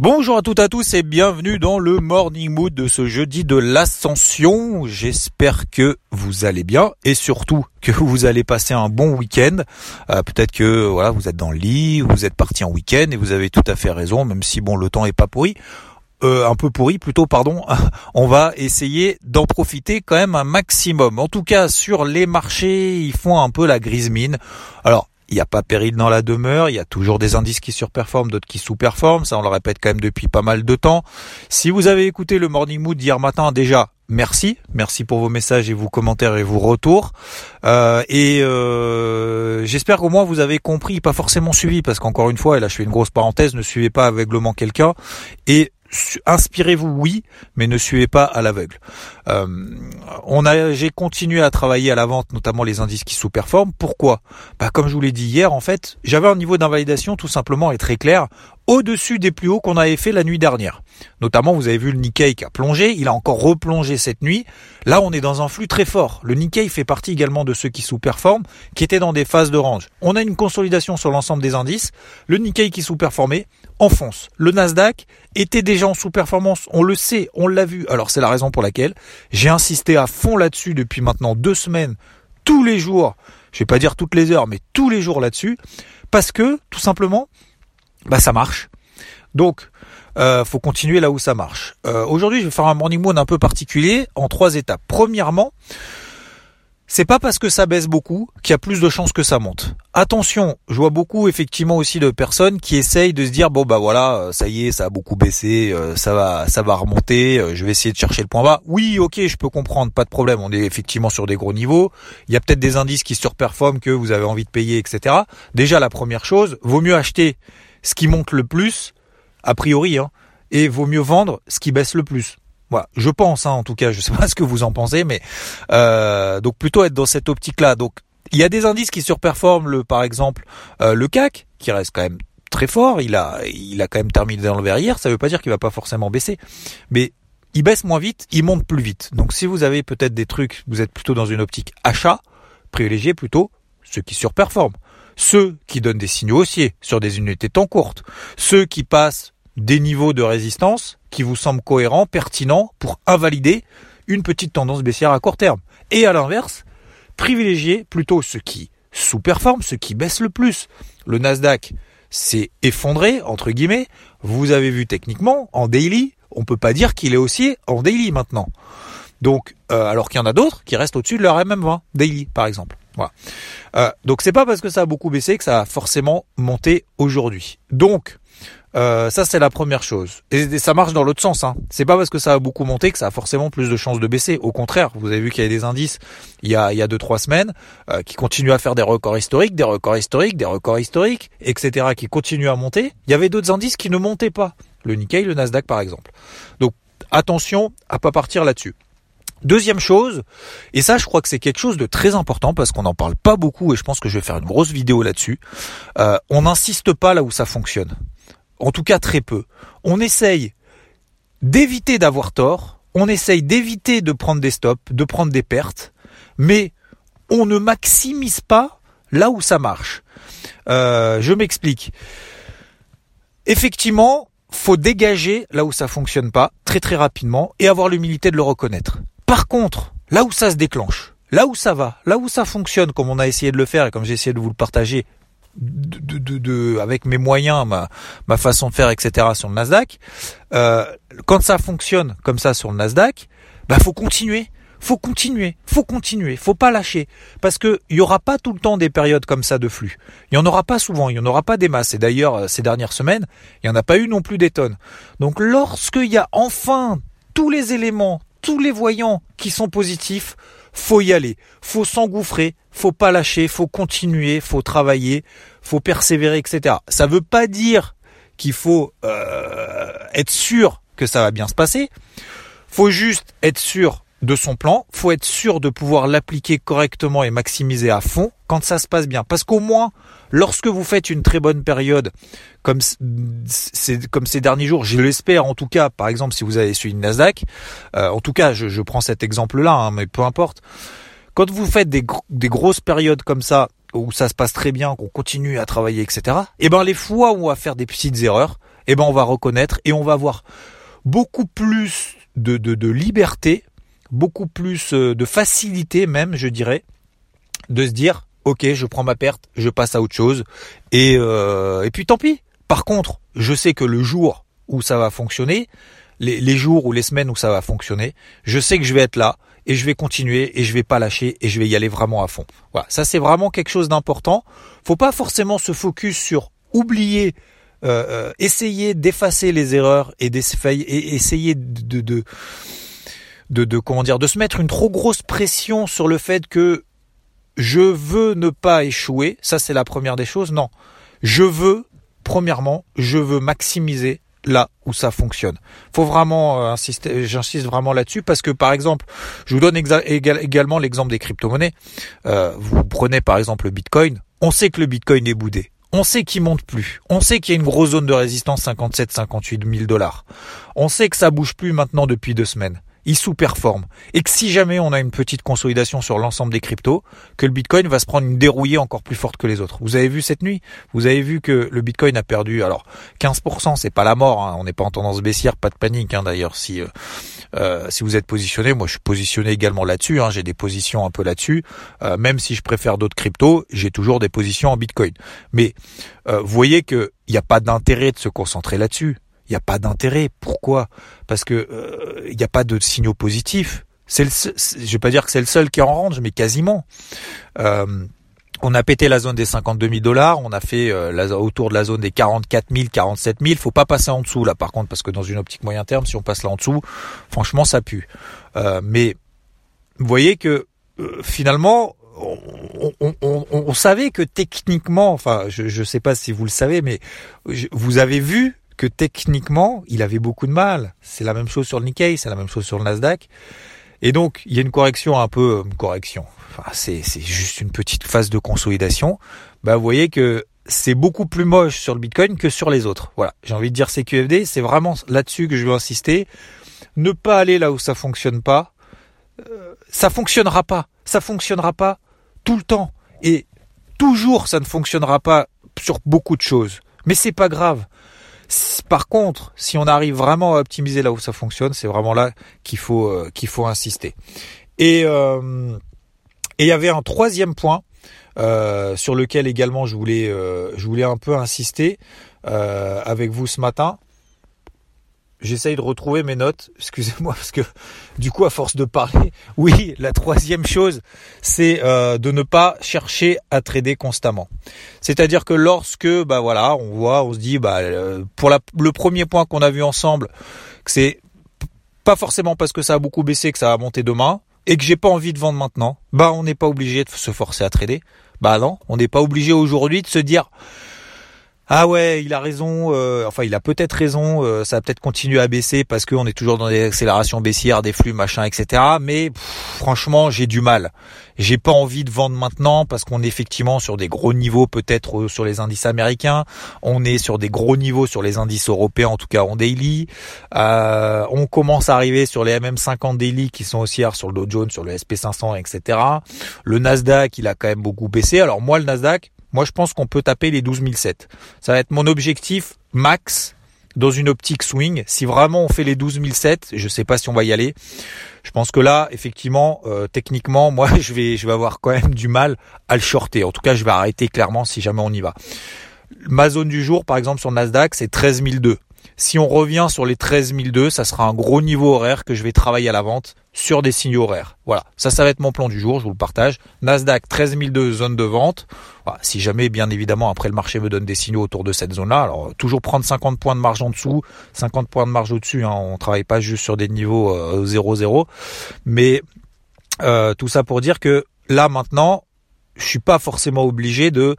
Bonjour à toutes et à tous et bienvenue dans le Morning Mood de ce jeudi de l'Ascension. J'espère que vous allez bien et surtout que vous allez passer un bon week-end. Euh, Peut-être que voilà vous êtes dans le lit, vous êtes parti en week-end et vous avez tout à fait raison, même si bon le temps est pas pourri. Euh, un peu pourri plutôt pardon on va essayer d'en profiter quand même un maximum en tout cas sur les marchés ils font un peu la grise mine alors il n'y a pas péril dans la demeure, il y a toujours des indices qui surperforment, d'autres qui sous-performent, ça on le répète quand même depuis pas mal de temps. Si vous avez écouté le Morning Mood d'hier matin, déjà, merci, merci pour vos messages et vos commentaires et vos retours. Euh, et euh, j'espère qu'au moins vous avez compris, pas forcément suivi, parce qu'encore une fois, et là je fais une grosse parenthèse, ne suivez pas aveuglement quelqu'un. Et inspirez-vous oui, mais ne suivez pas à l'aveugle. Euh, on a, j'ai continué à travailler à la vente, notamment les indices qui sous-performent. Pourquoi? Bah comme je vous l'ai dit hier, en fait, j'avais un niveau d'invalidation tout simplement et très clair au-dessus des plus hauts qu'on avait fait la nuit dernière. Notamment, vous avez vu le Nikkei qui a plongé, il a encore replongé cette nuit. Là, on est dans un flux très fort. Le Nikkei fait partie également de ceux qui sous-performent, qui étaient dans des phases de range. On a une consolidation sur l'ensemble des indices. Le Nikkei qui sous-performait enfonce. Le Nasdaq était déjà en sous-performance, on le sait, on l'a vu. Alors c'est la raison pour laquelle j'ai insisté à fond là-dessus depuis maintenant deux semaines, tous les jours. Je vais pas dire toutes les heures, mais tous les jours là-dessus, parce que tout simplement, bah ça marche. Donc, euh, faut continuer là où ça marche. Euh, Aujourd'hui, je vais faire un morning moon un peu particulier en trois étapes. Premièrement, c'est pas parce que ça baisse beaucoup qu'il y a plus de chances que ça monte. Attention, je vois beaucoup effectivement aussi de personnes qui essayent de se dire bon bah voilà, euh, ça y est, ça a beaucoup baissé, euh, ça va ça va remonter, je vais essayer de chercher le point bas. Oui, OK, je peux comprendre, pas de problème, on est effectivement sur des gros niveaux. Il y a peut-être des indices qui surperforment que vous avez envie de payer etc. Déjà la première chose, vaut mieux acheter ce qui monte le plus a priori hein, et vaut mieux vendre ce qui baisse le plus. Voilà, je pense, hein, en tout cas, je sais pas ce que vous en pensez, mais euh, donc plutôt être dans cette optique-là. Donc il y a des indices qui surperforment, le, par exemple euh, le CAC, qui reste quand même très fort. Il a, il a quand même terminé dans le verre hier. Ça veut pas dire qu'il va pas forcément baisser, mais il baisse moins vite, il monte plus vite. Donc si vous avez peut-être des trucs, vous êtes plutôt dans une optique achat, privilégiez plutôt ceux qui surperforment. Ceux qui donnent des signaux haussiers sur des unités temps courtes. Ceux qui passent des niveaux de résistance qui vous semblent cohérents, pertinents pour invalider une petite tendance baissière à court terme. Et à l'inverse, privilégiez plutôt ceux qui sous-performent, ceux qui baissent le plus. Le Nasdaq s'est effondré, entre guillemets. Vous avez vu techniquement, en daily, on peut pas dire qu'il est haussier en daily maintenant. Donc, euh, alors qu'il y en a d'autres qui restent au-dessus de leur MM20 daily, par exemple. Euh, donc c'est pas parce que ça a beaucoup baissé que ça a forcément monté aujourd'hui. Donc euh, ça c'est la première chose. Et, ça marche dans l'autre sens. Hein. C'est pas parce que ça a beaucoup monté que ça a forcément plus de chances de baisser. Au contraire, vous avez vu qu'il y a des indices il y a il y a deux trois semaines euh, qui continuent à faire des records historiques, des records historiques, des records historiques, etc. qui continuent à monter. Il y avait d'autres indices qui ne montaient pas. Le Nikkei, le Nasdaq par exemple. Donc attention à pas partir là-dessus. Deuxième chose, et ça je crois que c'est quelque chose de très important parce qu'on n'en parle pas beaucoup et je pense que je vais faire une grosse vidéo là-dessus, euh, on n'insiste pas là où ça fonctionne. En tout cas très peu. On essaye d'éviter d'avoir tort, on essaye d'éviter de prendre des stops, de prendre des pertes, mais on ne maximise pas là où ça marche. Euh, je m'explique. Effectivement, faut dégager là où ça fonctionne pas très très rapidement et avoir l'humilité de le reconnaître. Par contre, là où ça se déclenche, là où ça va, là où ça fonctionne, comme on a essayé de le faire et comme j'ai essayé de vous le partager, de, de, de, avec mes moyens, ma, façon de faire, etc. sur le Nasdaq, euh, quand ça fonctionne comme ça sur le Nasdaq, bah faut continuer, faut continuer, faut continuer, faut pas lâcher, parce que il y aura pas tout le temps des périodes comme ça de flux. Il y en aura pas souvent, il y en aura pas des masses. Et d'ailleurs, ces dernières semaines, il y en a pas eu non plus des tonnes. Donc, lorsqu'il y a enfin tous les éléments, tous les voyants qui sont positifs, faut y aller, faut s'engouffrer, faut pas lâcher, faut continuer, faut travailler, faut persévérer, etc. Ça veut pas dire qu'il faut euh, être sûr que ça va bien se passer. Faut juste être sûr de son plan. Faut être sûr de pouvoir l'appliquer correctement et maximiser à fond quand ça se passe bien. Parce qu'au moins, lorsque vous faites une très bonne période, comme, ces derniers jours, je l'espère en tout cas, par exemple si vous avez suivi Nasdaq, euh, en tout cas je, prends cet exemple-là, hein, mais peu importe, quand vous faites des, des grosses périodes comme ça, où ça se passe très bien, qu'on continue à travailler, etc. Et eh ben les fois où on va faire des petites erreurs, et eh ben on va reconnaître et on va avoir beaucoup plus de, de, de liberté, beaucoup plus euh, de facilité même, je dirais, de se dire ok, je prends ma perte, je passe à autre chose, et, euh, et puis tant pis. Par contre, je sais que le jour où ça va fonctionner, les, les, jours ou les semaines où ça va fonctionner, je sais que je vais être là et je vais continuer et je vais pas lâcher et je vais y aller vraiment à fond. Voilà, ça c'est vraiment quelque chose d'important. Faut pas forcément se focus sur oublier, euh, essayer d'effacer les erreurs et, et essayer de de, de comment dire de se mettre une trop grosse pression sur le fait que je veux ne pas échouer, ça c'est la première des choses. Non, je veux, premièrement, je veux maximiser là où ça fonctionne. Faut vraiment euh, insister, j'insiste vraiment là-dessus parce que par exemple, je vous donne également l'exemple des crypto-monnaies. Euh, vous prenez par exemple le Bitcoin. On sait que le Bitcoin est boudé. On sait qu'il monte plus. On sait qu'il y a une grosse zone de résistance 57, 58 000 dollars. On sait que ça bouge plus maintenant depuis deux semaines il sous-performe. Et que si jamais on a une petite consolidation sur l'ensemble des cryptos, que le Bitcoin va se prendre une dérouillée encore plus forte que les autres. Vous avez vu cette nuit? Vous avez vu que le Bitcoin a perdu, alors 15%, c'est pas la mort, hein. on n'est pas en tendance baissière, pas de panique hein, d'ailleurs si... Euh, euh, si vous êtes positionné, moi je suis positionné également là-dessus, hein. j'ai des positions un peu là-dessus, euh, même si je préfère d'autres cryptos, j'ai toujours des positions en Bitcoin. Mais vous voyez qu'il n'y a pas d'intérêt de se concentrer là-dessus n'y a pas d'intérêt. Pourquoi? Parce que euh, il n'y a pas de signaux positifs. C'est je vais pas dire que c'est le seul qui est en range, mais quasiment. Euh, on a pété la zone des 52 000 dollars, on a fait euh, autour de la zone des 44 000, 47 000. Faut pas passer en dessous là, par contre, parce que dans une optique moyen terme, si on passe là en dessous, franchement, ça pue. mais vous voyez que finalement, on, on, savait que techniquement, enfin, je ne sais pas si vous le savez, mais vous avez vu que techniquement, il avait beaucoup de mal. C'est la même chose sur le Nikkei, c'est la même chose sur le Nasdaq. Et donc, il y a une correction un peu, une correction. Enfin, c'est, c'est juste une petite phase de consolidation. Bah, vous voyez que c'est beaucoup plus moche sur le Bitcoin que sur les autres. Voilà. J'ai envie de dire CQFD, c'est vraiment là-dessus que je veux insister. Ne pas aller là où ça fonctionne pas. Euh, ça fonctionnera pas. Ça fonctionnera pas tout le temps. Et toujours, ça ne fonctionnera pas sur beaucoup de choses. Mais c'est pas grave. Par contre, si on arrive vraiment à optimiser là où ça fonctionne, c'est vraiment là qu'il faut euh, qu'il faut insister. Et euh, et il y avait un troisième point euh, sur lequel également je voulais je voulais un peu insister avec vous ce matin. J'essaye de retrouver mes notes, excusez-moi parce que du coup à force de parler, oui, la troisième chose, c'est euh, de ne pas chercher à trader constamment. C'est-à-dire que lorsque bah voilà, on voit, on se dit bah euh, pour le premier point qu'on a vu ensemble, que c'est pas forcément parce que ça a beaucoup baissé que ça va monter demain et que j'ai pas envie de vendre maintenant, bah on n'est pas obligé de se forcer à trader. Bah non, on n'est pas obligé aujourd'hui de se dire ah ouais, il a raison. Euh, enfin, il a peut-être raison. Euh, ça va peut-être continuer à baisser parce qu'on est toujours dans des accélérations baissières, des flux, machin, etc. Mais franchement, j'ai du mal. J'ai pas envie de vendre maintenant parce qu'on est effectivement sur des gros niveaux, peut-être euh, sur les indices américains. On est sur des gros niveaux sur les indices européens, en tout cas en daily. on commence à arriver sur les MM50 daily qui sont aussi sur le Dow Jones, sur le SP500, etc. Le Nasdaq, il a quand même beaucoup baissé. Alors moi, le Nasdaq moi, je pense qu'on peut taper les 12007. Ça va être mon objectif max dans une optique swing. Si vraiment on fait les 12007, je sais pas si on va y aller. Je pense que là, effectivement, euh, techniquement, moi, je vais, je vais avoir quand même du mal à le shorter. En tout cas, je vais arrêter clairement si jamais on y va. Ma zone du jour, par exemple, sur Nasdaq, c'est 13002. Si on revient sur les 13002, ça sera un gros niveau horaire que je vais travailler à la vente sur des signaux horaires. Voilà, ça, ça va être mon plan du jour, je vous le partage. Nasdaq 13002, zone de vente. si jamais, bien évidemment, après le marché me donne des signaux autour de cette zone-là, alors toujours prendre 50 points de marge en dessous, 50 points de marge au-dessus. Hein, on travaille pas juste sur des niveaux 0-0, euh, mais Euh, tout ça pour dire que là maintenant, je suis pas forcément obligé de,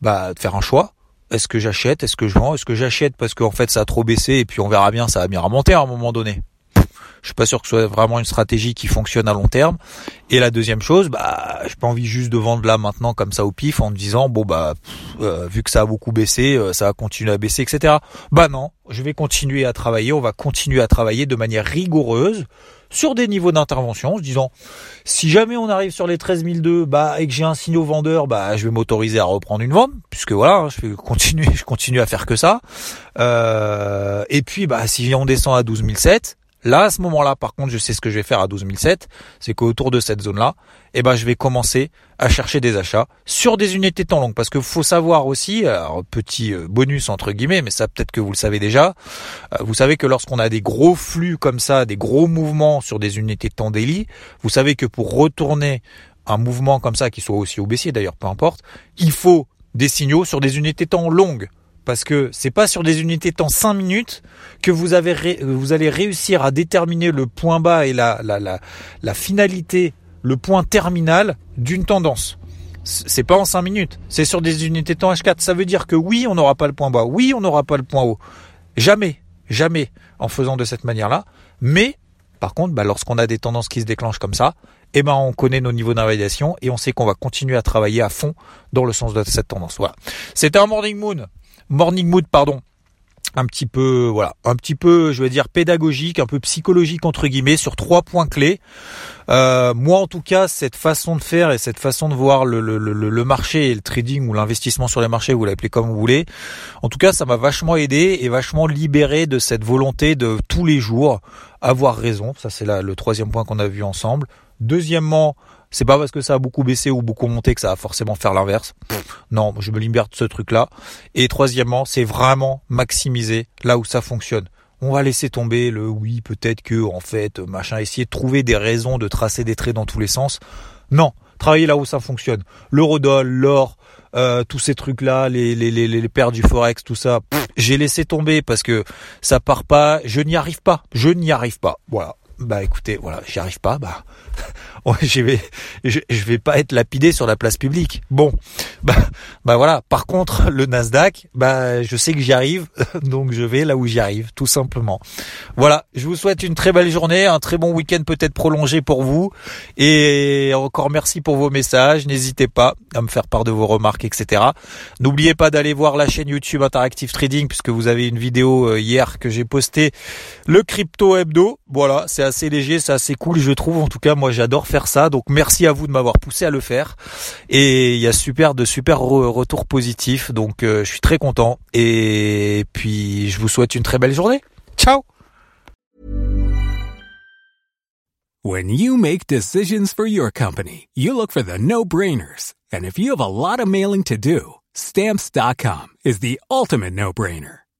bah, de faire un choix. Est-ce que j'achète Est-ce que je vends Est-ce que j'achète parce qu'en fait ça a trop baissé et puis on verra bien, ça va bien remonter à un moment donné. Je suis pas sûr que ce soit vraiment une stratégie qui fonctionne à long terme. Et la deuxième chose, bah, j'ai pas envie juste de vendre là maintenant comme ça au pif en me disant bon bah euh, vu que ça a beaucoup baissé, euh, ça va continuer à baisser, etc. Bah non, je vais continuer à travailler. On va continuer à travailler de manière rigoureuse sur des niveaux d'intervention, en se disant si jamais on arrive sur les 13002, bah et que j'ai un signal vendeur, bah je vais m'autoriser à reprendre une vente, puisque voilà, hein, je vais continuer, je continue à faire que ça. Euh, et puis bah si on descend à 12007, Là, à ce moment-là, par contre, je sais ce que je vais faire à 12007, c'est qu'autour de cette zone-là, eh ben, je vais commencer à chercher des achats sur des unités temps longues. Parce que faut savoir aussi, alors, petit euh, bonus entre guillemets, mais ça peut-être que vous le savez déjà, euh, vous savez que lorsqu'on a des gros flux comme ça, des gros mouvements sur des unités temps daily, vous savez que pour retourner un mouvement comme ça, qui soit aussi au baissier d'ailleurs, peu importe, il faut des signaux sur des unités temps longues parce que c'est pas sur des unités temps 5 minutes que vous, avez vous allez réussir à déterminer le point bas et la, la, la, finalité, le point terminal d'une tendance. C'est pas en 5 minutes, c'est sur des unités temps H4. Ça veut dire que oui, on n'aura pas le point bas, oui, on n'aura pas le point haut. Jamais, jamais en faisant de cette manière-là. Mais, par contre, bah, lorsqu'on a des tendances qui se déclenchent comme ça, eh ben, on connaît nos niveaux d'invalidation et on sait qu'on va continuer à travailler à fond dans le sens de cette tendance. Voilà. C'était un Morning Moon Morning Mood, pardon, un petit peu, voilà, un petit peu, je vais dire pédagogique, un peu psychologique entre guillemets sur trois points clés. Euh, moi, en tout cas, cette façon de faire et cette façon de voir le, le, le, le marché et le trading ou l'investissement sur les marchés, vous l'appelez comme vous voulez. En tout cas, ça m'a vachement aidé et vachement libéré de cette volonté de tous les jours avoir raison. Ça, c'est le troisième point qu'on a vu ensemble. Deuxièmement, c'est pas parce que ça a beaucoup baissé ou beaucoup monté que ça va forcément faire l'inverse. Non, je me libère de ce truc-là. Et troisièmement, c'est vraiment maximiser là où ça fonctionne. On va laisser tomber le oui, peut-être que, en fait, machin, essayer de trouver des raisons de tracer des traits dans tous les sens. Non, travailler là où ça fonctionne. L'eurodoll, l'or, euh, tous ces trucs-là, les, les, les, les paires du forex, tout ça, j'ai laissé tomber parce que ça part pas, je n'y arrive pas, je n'y arrive pas. Voilà. Bah écoutez, voilà, j'y arrive pas, bah je vais, je, vais pas être lapidé sur la place publique. Bon, bah, bah voilà. Par contre, le Nasdaq, bah je sais que j'y arrive, donc je vais là où j'y arrive, tout simplement. Voilà. Je vous souhaite une très belle journée, un très bon week-end peut-être prolongé pour vous, et encore merci pour vos messages. N'hésitez pas à me faire part de vos remarques, etc. N'oubliez pas d'aller voir la chaîne YouTube Interactive Trading puisque vous avez une vidéo euh, hier que j'ai posté le crypto hebdo. Voilà, c'est assez léger, c'est assez cool, je trouve. En tout cas, moi j'adore faire ça. Donc merci à vous de m'avoir poussé à le faire. Et il y a super de super retours positifs. Donc euh, je suis très content. Et puis je vous souhaite une très belle journée. Ciao. When you make decisions for your company, you look for the no-brainers. And if you have a lot of mailing to do, stamps.com is the ultimate no-brainer.